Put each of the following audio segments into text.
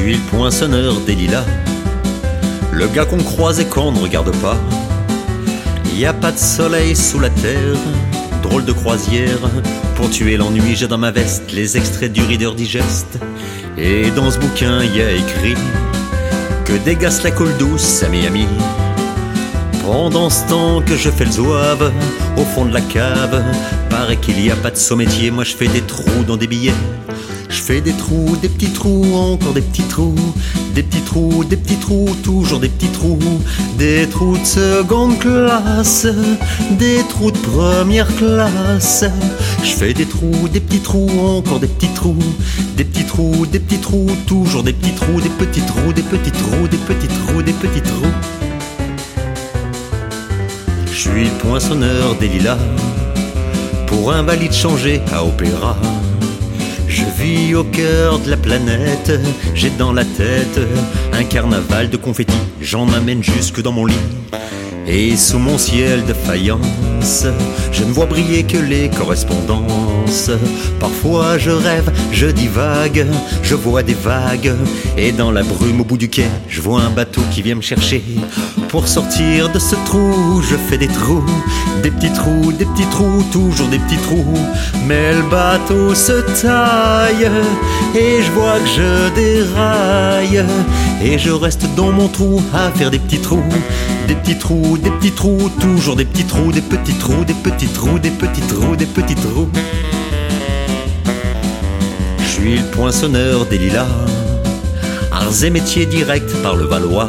suis le poinçonneur des lilas. Le gars qu'on croise et qu'on ne regarde pas. Y a pas de soleil sous la terre, drôle de croisière. Pour tuer l'ennui, j'ai dans ma veste les extraits du Reader Digest. Et dans ce bouquin, y a écrit que dégasse la coule douce à Miami. Pendant ce temps que je fais le zouave au fond de la cave, paraît qu'il y a pas de sommétier, moi je fais des trous dans des billets. Je fais des trous, des petits trous, encore des petits trous, des petits trous, des petits trous, toujours des petits trous, des trous de seconde classe, des trous de première classe. Je fais des trous, des petits trous, encore des petits trous, des petits trous, des petits trous, toujours des petits trous, des petits trous, des petits trous, des petits trous, des petits trous. Je suis poinçonneur des lilas, pour un valide changé à opéra. Je vis au cœur de la planète, j'ai dans la tête un carnaval de confettis, j'en amène jusque dans mon lit. Et sous mon ciel de faïence, je ne vois briller que les correspondances. Parfois je rêve, je divague, je vois des vagues. Et dans la brume au bout du quai, je vois un bateau qui vient me chercher. Pour sortir de ce trou, je fais des trous, des petits trous, des petits trous, toujours des petits trous. Mais le bateau se taille, et je vois que je déraille. Et je reste dans mon trou à faire des petits trous, des petits trous, des petits trous, toujours des petits trous, des petits trous, des petits trous, des petits trous, des petits trous. Je suis le poinçonneur des lilas, arts et métiers directs par le Valois.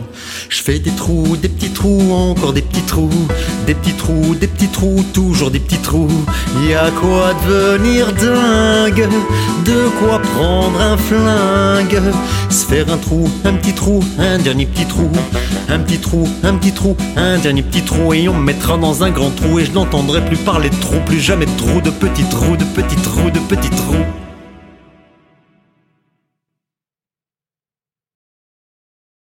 Je fais des trous, des petits trous, encore des petits trous, des petits trous, des petits trous, toujours des petits trous. Y a quoi devenir dingue, de quoi prendre un flingue, se faire un trou, un petit trou, un dernier petit trou, un petit trou, un petit trou, un dernier petit trou, et on me mettra dans un grand trou, et je n'entendrai plus parler de trous, plus jamais de trous, de petits trous, de petits trous, de petits trous.